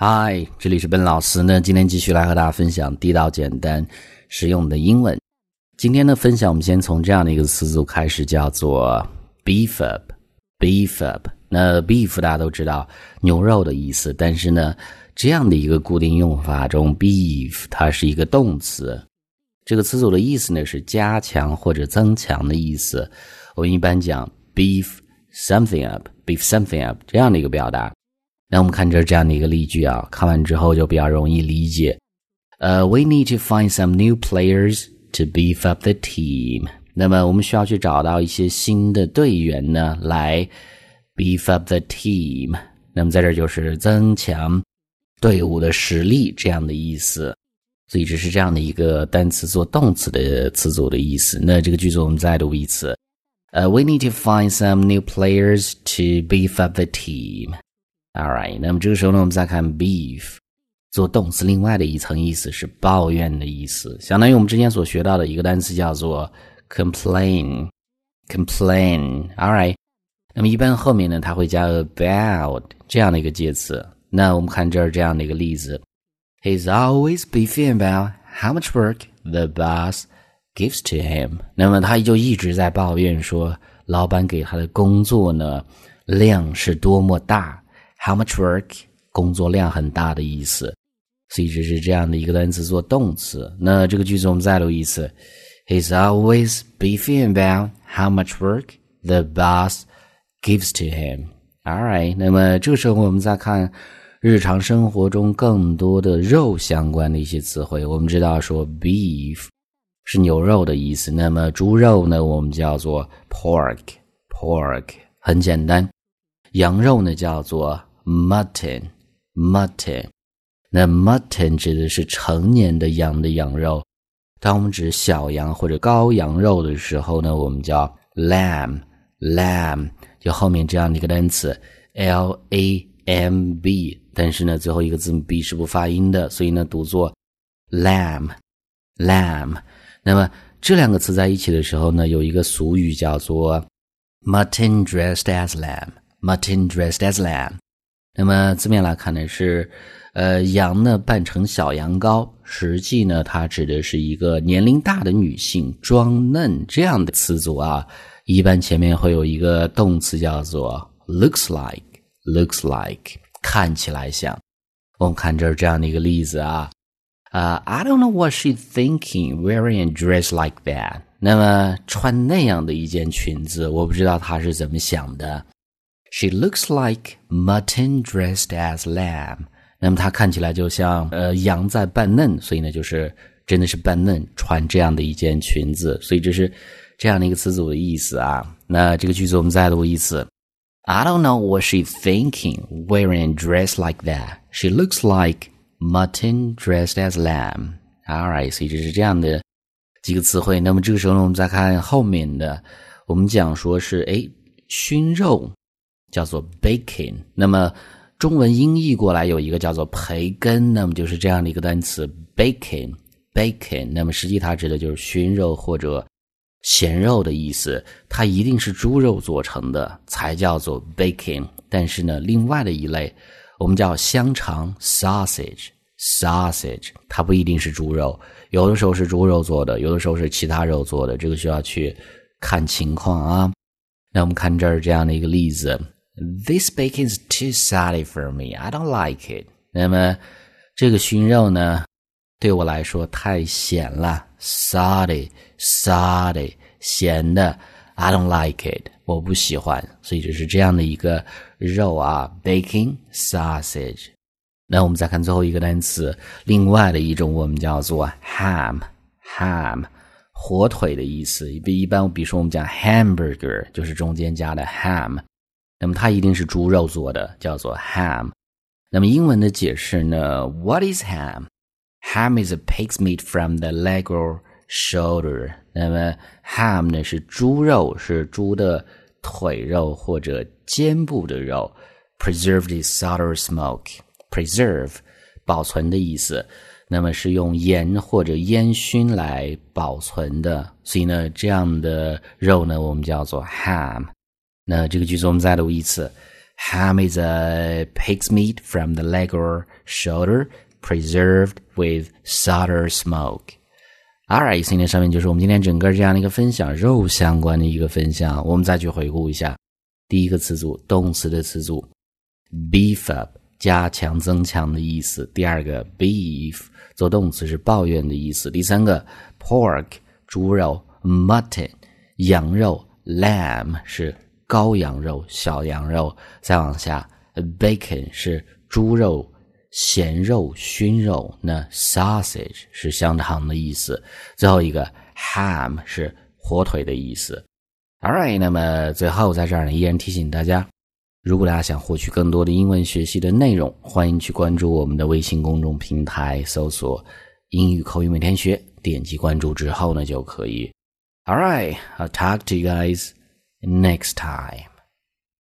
嗨，这里是笨老师那。今天继续来和大家分享地道、简单、实用的英文。今天的分享，我们先从这样的一个词组开始，叫做 beef up。beef up。那 beef 大家都知道牛肉的意思，但是呢，这样的一个固定用法中，beef 它是一个动词。这个词组的意思呢是加强或者增强的意思。我们一般讲 beef something up，beef something up 这样的一个表达。那我们看这这样的一个例句啊，看完之后就比较容易理解。呃，We need to find some new players to beef up the team。那么我们需要去找到一些新的队员呢，来 beef up the team。那么在这就是增强队伍的实力这样的意思。所以这是这样的一个单词做动词的词组的意思。那这个句子我们再读一次。呃，We need to find some new players to beef up the team。All right，那么这个时候呢，我们再看 beef 做动词，另外的一层意思是抱怨的意思，相当于我们之前所学到的一个单词叫做 complain。complain，all right。那么一般后面呢，它会加 about 这样的一个介词。那我们看这儿这样的一个例子：He's always beefing about how much work the boss gives to him。那么他就一直在抱怨说，老板给他的工作呢量是多么大。How much work？工作量很大的意思，所以这是这样的一个单词做动词。那这个句子我们再读一次：He's always beefing about how much work the boss gives to him. All right。那么这个时候我们再看日常生活中更多的肉相关的一些词汇。我们知道说 beef 是牛肉的意思，那么猪肉呢，我们叫做 pork。pork 很简单，羊肉呢叫做 Mutton，mutton，那 mutton 指的是成年的羊的羊肉。当我们指小羊或者羔羊肉的时候呢，我们叫 lamb，lamb，就后面这样的一个单词 l a m b，但是呢，最后一个字母 b 是不发音的，所以呢，读作 lamb，lamb。那么这两个词在一起的时候呢，有一个俗语叫做 mutton dressed as lamb，mutton dressed as lamb。那么字面来看呢是，呃，羊呢扮成小羊羔，实际呢它指的是一个年龄大的女性装嫩这样的词组啊。一般前面会有一个动词叫做 looks like，looks like 看起来像。我们看这儿这样的一个例子啊，啊，I don't know what she thinking wearing a dress like that。那么穿那样的一件裙子，我不知道她是怎么想的。She looks like mutton dressed as lamb。那么她看起来就像呃羊在扮嫩，所以呢就是真的是扮嫩，穿这样的一件裙子，所以这是这样的一个词组的意思啊。那这个句子我们再读一次。I don't know what she thinking wearing dress like that. She looks like mutton dressed as lamb. All right，所以这是这样的几个词汇。那么这个时候呢，我们再看后面的，我们讲说是哎熏肉。叫做 bacon，那么中文音译过来有一个叫做培根，那么就是这样的一个单词 bacon，bacon 那么实际它指的就是熏肉或者咸肉的意思，它一定是猪肉做成的才叫做 bacon。但是呢，另外的一类我们叫香肠 sausage，sausage，它不一定是猪肉，有的时候是猪肉做的，有的时候是其他肉做的，这个需要去看情况啊。那我们看这儿这样的一个例子。This bacon is too salty for me. I don't like it. 那么这个熏肉呢，对我来说太咸了，salty, salty，咸的。I don't like it. 我不喜欢。所以就是这样的一个肉啊，bacon sausage。那我们再看最后一个单词，另外的一种我们叫做 ham，ham，火腿的意思。比一般，比如说我们讲 hamburger，就是中间加的 ham。 那么它一定是猪肉做的，叫做 ham。那么英文的解释呢？What is ham? Ham is a pig's meat from the leg or shoulder。那么 ham 呢是猪肉，是猪的腿肉或者肩部的肉。Preserved in salt or smoke。Preserve 保存的意思，那么是用盐或者烟熏来保存的。所以呢，这样的肉呢，我们叫做 ham。那这个句子我们再读一次 Ham is a pig's meat from the leg or shoulder, preserved with solder smoke. Alright，今天上面就是我们今天整个这样的一个分享，肉相关的一个分享。我们再去回顾一下，第一个词组，动词的词组，beef up，加强、增强的意思；第二个，beef，做动词是抱怨的意思；第三个，pork，猪肉；mutton，羊肉；lamb 是羔羊肉、小羊肉；再往下，bacon 是猪肉。咸肉、熏肉，那 sausage 是香肠的意思。最后一个 ham 是火腿的意思。All right，那么最后在这儿呢，依然提醒大家，如果大家想获取更多的英文学习的内容，欢迎去关注我们的微信公众平台，搜索“英语口语每天学”，点击关注之后呢就可以。All right，I'll talk to you guys next time.